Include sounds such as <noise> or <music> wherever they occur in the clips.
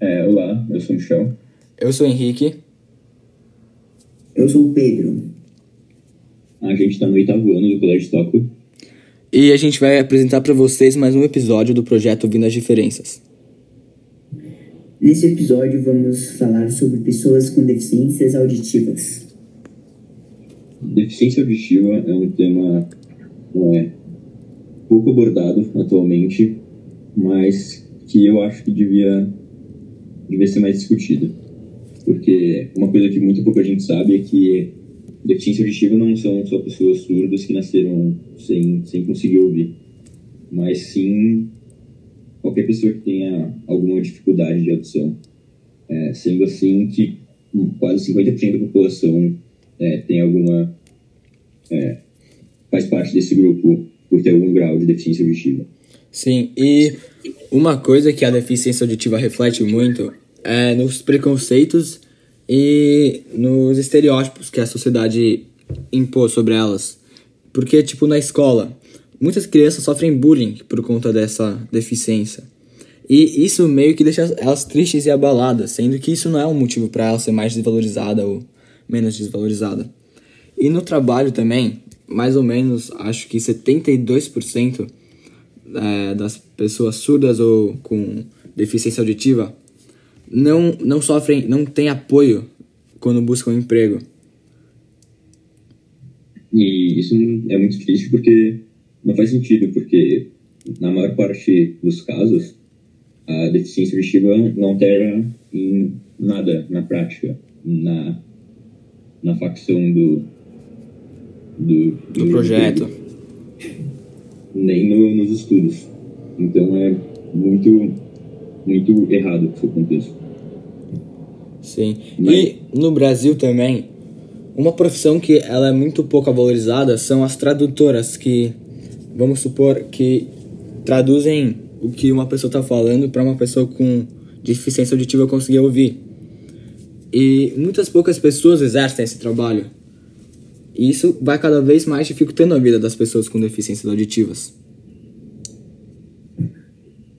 É, olá, eu sou o Michel. Eu sou o Henrique. Eu sou o Pedro. A gente está no oitavo ano do Colégio Tóquio. E a gente vai apresentar para vocês mais um episódio do projeto Vindo as Diferenças. Nesse episódio vamos falar sobre pessoas com deficiências auditivas. Deficiência auditiva é um tema é, pouco abordado atualmente, mas que eu acho que devia, devia ser mais discutido. Porque uma coisa que muito pouca gente sabe é que deficiência auditiva não são só pessoas surdas que nasceram sem, sem conseguir ouvir, mas sim qualquer pessoa que tenha alguma dificuldade de audição. É, sendo assim que quase 50% da população é, tem alguma. É, faz parte desse grupo por ter algum grau de deficiência auditiva. Sim, e uma coisa que a deficiência auditiva reflete muito é nos preconceitos e nos estereótipos que a sociedade impôs sobre elas. Porque, tipo, na escola, muitas crianças sofrem bullying por conta dessa deficiência. E isso meio que deixa elas tristes e abaladas, sendo que isso não é um motivo para ela ser mais desvalorizada ou menos desvalorizada. E no trabalho também, mais ou menos, acho que 72% é, das pessoas surdas ou com deficiência auditiva não, não sofrem, não têm apoio quando buscam um emprego. E isso é muito triste porque não faz sentido, porque na maior parte dos casos a deficiência auditiva não altera em nada na prática, na, na facção do, do, do, do projeto. Nem no, nos estudos. Então é muito, muito errado o seu contexto. Sim. Mas... E no Brasil também, uma profissão que ela é muito pouco valorizada são as tradutoras, que vamos supor que traduzem o que uma pessoa está falando para uma pessoa com deficiência auditiva conseguir ouvir. E muitas poucas pessoas exercem esse trabalho. Isso vai cada vez mais dificultando a vida das pessoas com deficiências auditivas.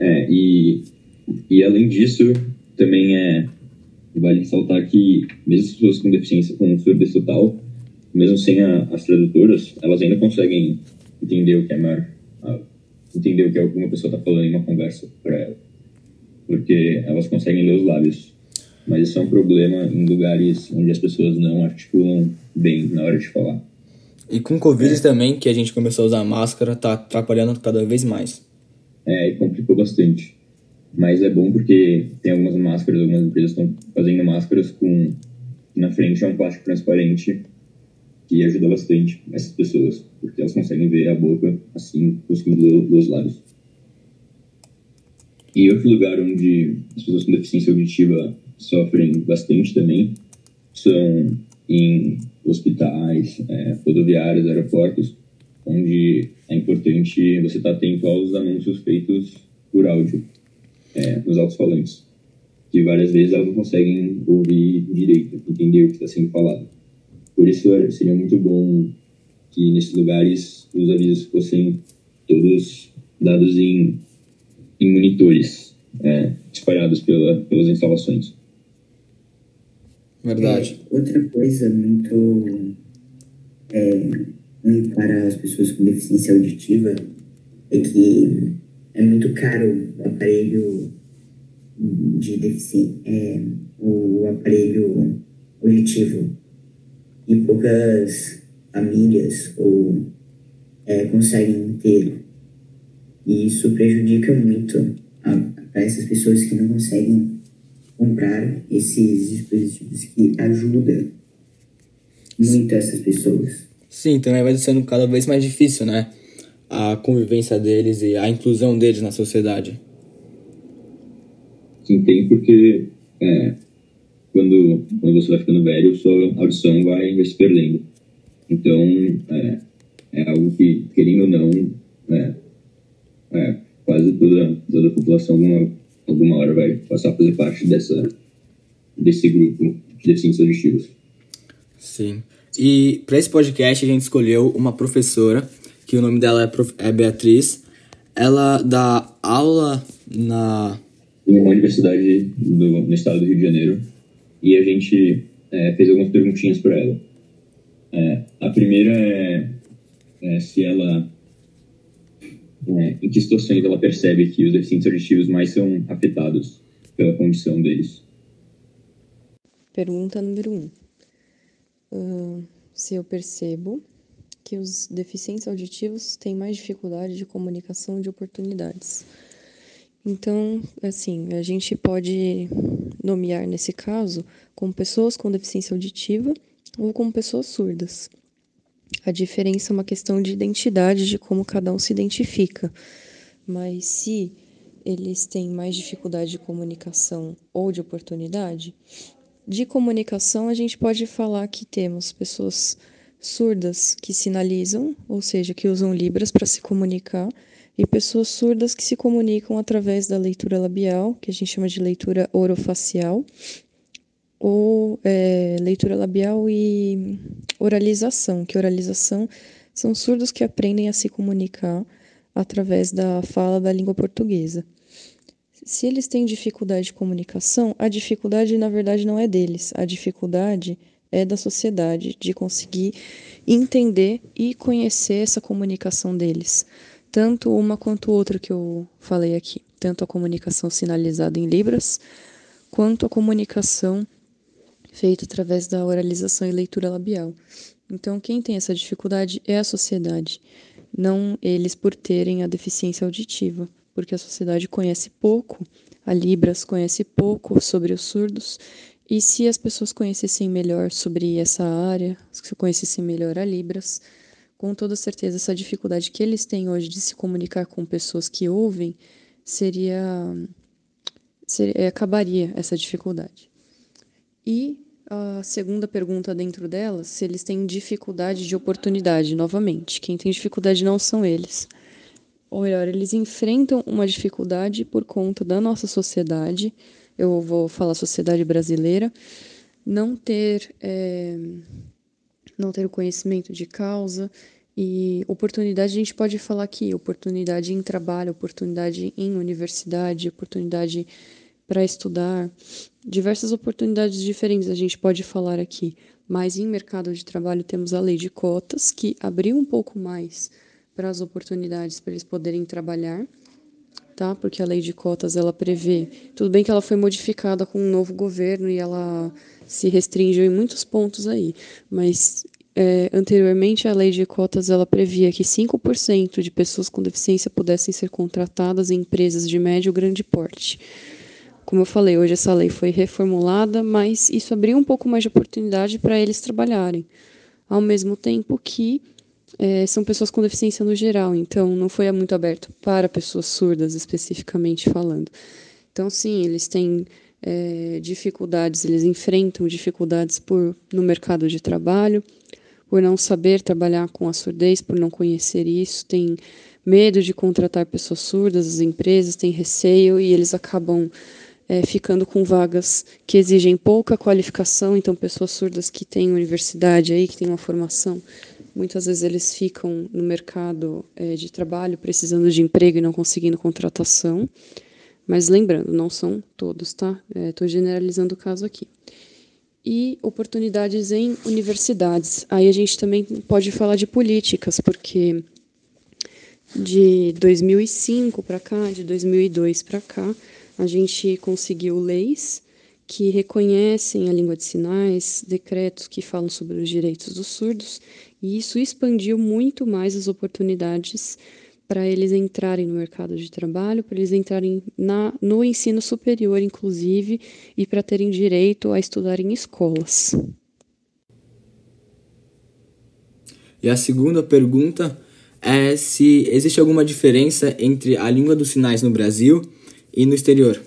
É, e, e além disso, também é Vale ressaltar que, mesmo as pessoas com deficiência com surdez total, mesmo sem a, as tradutoras, elas ainda conseguem entender o que é mar, entender o que alguma pessoa está falando em uma conversa para ela, porque elas conseguem ler os lábios. Mas isso é um problema em lugares onde as pessoas não articulam bem na hora de falar. E com Covid é. também, que a gente começou a usar máscara, tá atrapalhando cada vez mais. É, e complicou bastante. Mas é bom porque tem algumas máscaras, algumas empresas estão fazendo máscaras com na frente é um plástico transparente que ajuda bastante essas pessoas, porque elas conseguem ver a boca assim, conseguindo ler os lábios. E outro lugar onde as pessoas com deficiência auditiva sofrem bastante também são em hospitais, é, rodoviários, aeroportos, onde é importante você estar atento aos anúncios feitos por áudio é, nos alto-falantes, que várias vezes elas não conseguem ouvir direito, entender o que está sendo falado. Por isso seria muito bom que nesses lugares os avisos fossem todos dados em, em monitores é, espalhados pela, pelas instalações. Verdade. É, outra coisa muito é, para as pessoas com deficiência auditiva é que é muito caro o aparelho de deficiência, é, o aparelho auditivo e poucas famílias ou é, conseguem ter e isso prejudica muito para essas pessoas que não conseguem comprar esses dispositivos que ajudam muito essas pessoas. Sim, também vai sendo cada vez mais difícil, né? a convivência deles e a inclusão deles na sociedade? Sim, tem porque é, quando, quando você vai ficando velho, sua audição vai, vai se perdendo. Então, é, é algo que, querendo ou não, é, é, quase toda, toda a população alguma, alguma hora vai passar a fazer parte dessa, desse grupo de deficientes auditivos. Sim. E para esse podcast a gente escolheu uma professora que o nome dela é, é Beatriz. Ela dá aula na em uma universidade do, no estado do Rio de Janeiro e a gente é, fez algumas perguntinhas para ela. É, a primeira é, é se ela é, em que situações ela percebe que os deficientes auditivos mais são afetados pela condição deles. Pergunta número 1. Um. Uh, se eu percebo que os deficientes auditivos têm mais dificuldade de comunicação de oportunidades. Então, assim, a gente pode nomear nesse caso como pessoas com deficiência auditiva ou como pessoas surdas. A diferença é uma questão de identidade, de como cada um se identifica. Mas se eles têm mais dificuldade de comunicação ou de oportunidade, de comunicação a gente pode falar que temos pessoas surdas que sinalizam, ou seja, que usam libras para se comunicar, e pessoas surdas que se comunicam através da leitura labial, que a gente chama de leitura orofacial, ou é, leitura labial e oralização, que oralização são surdos que aprendem a se comunicar através da fala da língua portuguesa. Se eles têm dificuldade de comunicação, a dificuldade na verdade não é deles, a dificuldade é da sociedade de conseguir entender e conhecer essa comunicação deles tanto uma quanto outra que eu falei aqui, tanto a comunicação sinalizada em Libras, quanto a comunicação feita através da oralização e leitura labial. Então, quem tem essa dificuldade é a sociedade, não eles por terem a deficiência auditiva, porque a sociedade conhece pouco, a Libras conhece pouco sobre os surdos, e se as pessoas conhecessem melhor sobre essa área, se conhecessem melhor a Libras, com toda certeza, essa dificuldade que eles têm hoje de se comunicar com pessoas que ouvem seria, seria acabaria essa dificuldade. E a segunda pergunta dentro dela, se eles têm dificuldade de oportunidade, novamente. Quem tem dificuldade não são eles. Ou melhor, eles enfrentam uma dificuldade por conta da nossa sociedade, eu vou falar sociedade brasileira, não ter é, não ter o conhecimento de causa e oportunidade, a gente pode falar aqui, oportunidade em trabalho, oportunidade em universidade, oportunidade para estudar, diversas oportunidades diferentes a gente pode falar aqui. Mas em mercado de trabalho temos a lei de cotas, que abriu um pouco mais para as oportunidades para eles poderem trabalhar, tá? Porque a lei de cotas ela prevê, tudo bem que ela foi modificada com um novo governo e ela se restringiu em muitos pontos aí, mas é, anteriormente a lei de cotas ela previa que 5% de pessoas com deficiência pudessem ser contratadas em empresas de médio e grande porte. Como eu falei, hoje essa lei foi reformulada, mas isso abriu um pouco mais de oportunidade para eles trabalharem, ao mesmo tempo que é, são pessoas com deficiência no geral, então não foi muito aberto para pessoas surdas especificamente falando. Então, sim, eles têm é, dificuldades, eles enfrentam dificuldades por, no mercado de trabalho, por não saber trabalhar com a surdez, por não conhecer isso, tem medo de contratar pessoas surdas, as empresas têm receio e eles acabam é, ficando com vagas que exigem pouca qualificação, então pessoas surdas que têm universidade aí, que têm uma formação, muitas vezes eles ficam no mercado é, de trabalho precisando de emprego e não conseguindo contratação. Mas lembrando, não são todos, tá? Estou é, generalizando o caso aqui. E oportunidades em universidades. Aí a gente também pode falar de políticas, porque de 2005 para cá, de 2002 para cá, a gente conseguiu leis que reconhecem a língua de sinais, decretos que falam sobre os direitos dos surdos, e isso expandiu muito mais as oportunidades para eles entrarem no mercado de trabalho, para eles entrarem na, no ensino superior, inclusive, e para terem direito a estudar em escolas. E a segunda pergunta é se existe alguma diferença entre a língua dos sinais no Brasil e no exterior.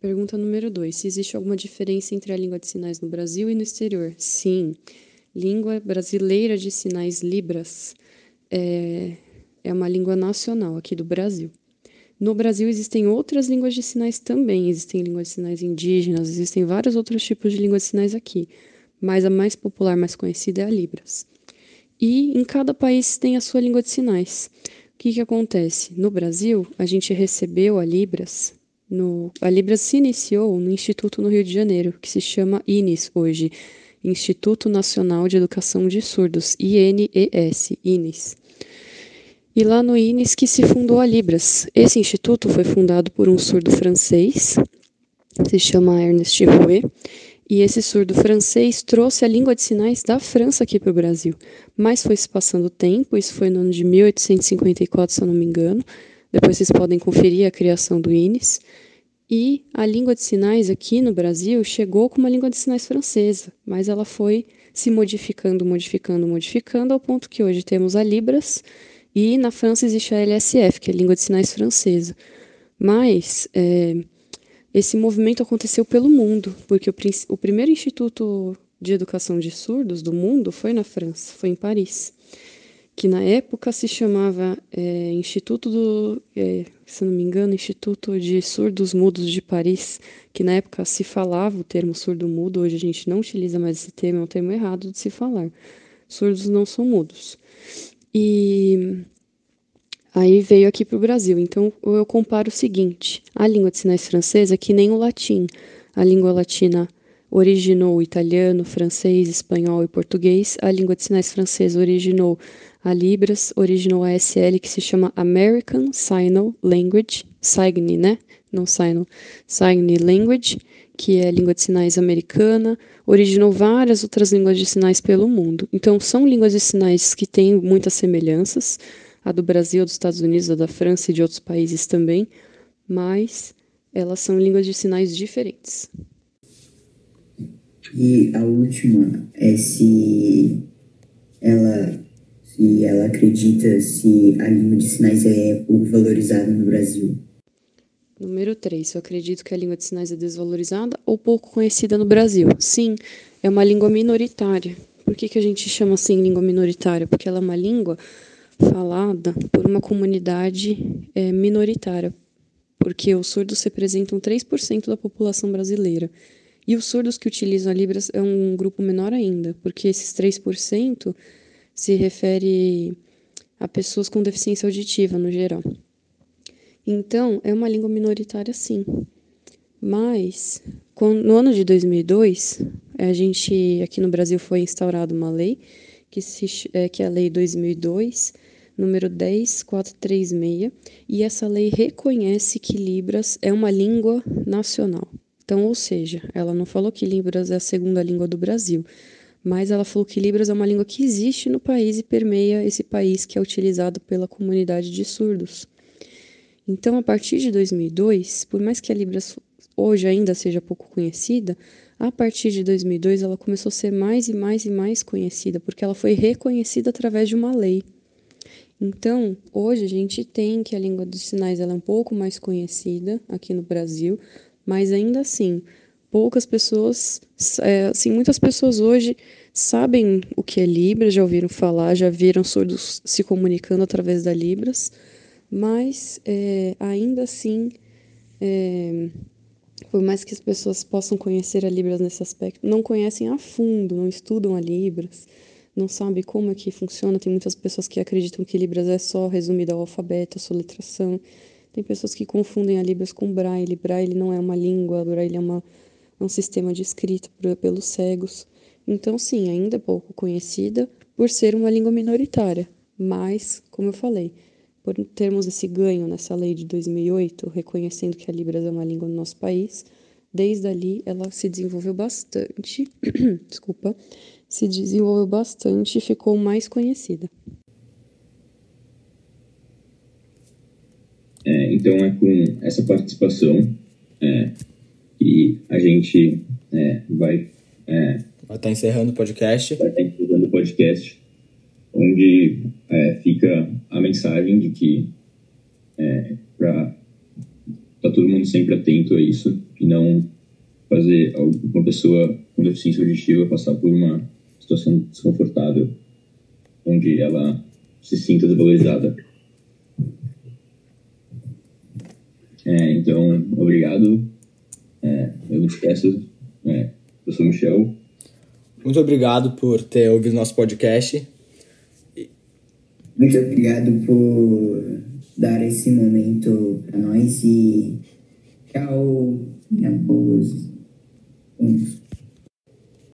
Pergunta número 2. Se existe alguma diferença entre a língua de sinais no Brasil e no exterior? Sim. Língua brasileira de sinais Libras é, é uma língua nacional aqui do Brasil. No Brasil existem outras línguas de sinais também, existem línguas de sinais indígenas, existem vários outros tipos de línguas de sinais aqui, mas a mais popular, mais conhecida é a Libras. E em cada país tem a sua língua de sinais. O que, que acontece? No Brasil, a gente recebeu a Libras no, a Libras se iniciou no Instituto no Rio de Janeiro, que se chama INES hoje, Instituto Nacional de Educação de Surdos, INES, INES. E lá no INES que se fundou a Libras. Esse instituto foi fundado por um surdo francês, se chama Ernest Rouet, e esse surdo francês trouxe a língua de sinais da França aqui para o Brasil. Mas foi se passando o tempo, isso foi no ano de 1854, se eu não me engano. Depois vocês podem conferir a criação do INES. E a língua de sinais aqui no Brasil chegou com uma língua de sinais francesa, mas ela foi se modificando, modificando, modificando, ao ponto que hoje temos a Libras e na França existe a LSF, que é a língua de sinais francesa. Mas é, esse movimento aconteceu pelo mundo, porque o, o primeiro instituto de educação de surdos do mundo foi na França, foi em Paris, que na época se chamava é, Instituto do, é, se não me engano, Instituto de Surdos Mudos de Paris, que na época se falava o termo surdo-mudo, hoje a gente não utiliza mais esse termo, é um termo errado de se falar. Surdos não são mudos. E aí veio aqui para o Brasil. Então eu comparo o seguinte: a língua de sinais francesa é que nem o latim. A língua latina originou o italiano, francês, espanhol e português. A língua de sinais francesa originou a Libras, originou a SL, que se chama American Sign Language, SIGN, né? Não Sign, SIGN Language, que é a língua de sinais americana, originou várias outras línguas de sinais pelo mundo. Então, são línguas de sinais que têm muitas semelhanças, a do Brasil, dos Estados Unidos, a da França e de outros países também, mas elas são línguas de sinais diferentes. E a última é se ela, se ela acredita se a língua de sinais é pouco valorizada no Brasil. Número 3. Eu acredito que a língua de sinais é desvalorizada ou pouco conhecida no Brasil. Sim, é uma língua minoritária. Por que, que a gente chama assim língua minoritária? Porque ela é uma língua falada por uma comunidade é, minoritária. Porque os surdos representam 3% da população brasileira. E os surdos que utilizam a Libras é um grupo menor ainda, porque esses 3% se refere a pessoas com deficiência auditiva no geral. Então, é uma língua minoritária, sim. Mas, no ano de 2002, a gente, aqui no Brasil, foi instaurada uma lei, que, se, é, que é a Lei 2002, número 10436, e essa lei reconhece que Libras é uma língua nacional. Então, ou seja, ela não falou que Libras é a segunda língua do Brasil, mas ela falou que Libras é uma língua que existe no país e permeia esse país que é utilizado pela comunidade de surdos. Então, a partir de 2002, por mais que a Libras hoje ainda seja pouco conhecida, a partir de 2002 ela começou a ser mais e mais e mais conhecida, porque ela foi reconhecida através de uma lei. Então, hoje a gente tem que a língua dos sinais ela é um pouco mais conhecida aqui no Brasil, mas ainda assim, poucas pessoas, é, assim, muitas pessoas hoje sabem o que é Libras, já ouviram falar, já viram surdos se comunicando através da Libras, mas é, ainda assim, é, por mais que as pessoas possam conhecer a Libras nesse aspecto, não conhecem a fundo, não estudam a Libras, não sabem como é que funciona. Tem muitas pessoas que acreditam que Libras é só resumido ao alfabeto, a soletração. Tem pessoas que confundem a Libras com Braille. Braille não é uma língua, Braille é, uma, é um sistema de escrita pelos cegos. Então, sim, ainda é pouco conhecida por ser uma língua minoritária. Mas, como eu falei, por termos esse ganho nessa lei de 2008, reconhecendo que a Libras é uma língua no nosso país, desde ali ela se desenvolveu bastante, <clears throat> desculpa, se desenvolveu bastante e ficou mais conhecida. É, então é com essa participação é, que a gente é, vai é, vai estar tá encerrando o podcast. Vai estar tá encerrando o podcast onde é, fica a mensagem de que é, para tá todo mundo sempre atento a isso e não fazer uma pessoa com deficiência auditiva passar por uma situação desconfortável onde ela se sinta desvalorizada. É, então, obrigado. É, eu me esqueço. É, eu sou o Michel. Muito obrigado por ter ouvido nosso podcast. Muito obrigado por dar esse momento para nós e Tchau, minha boas.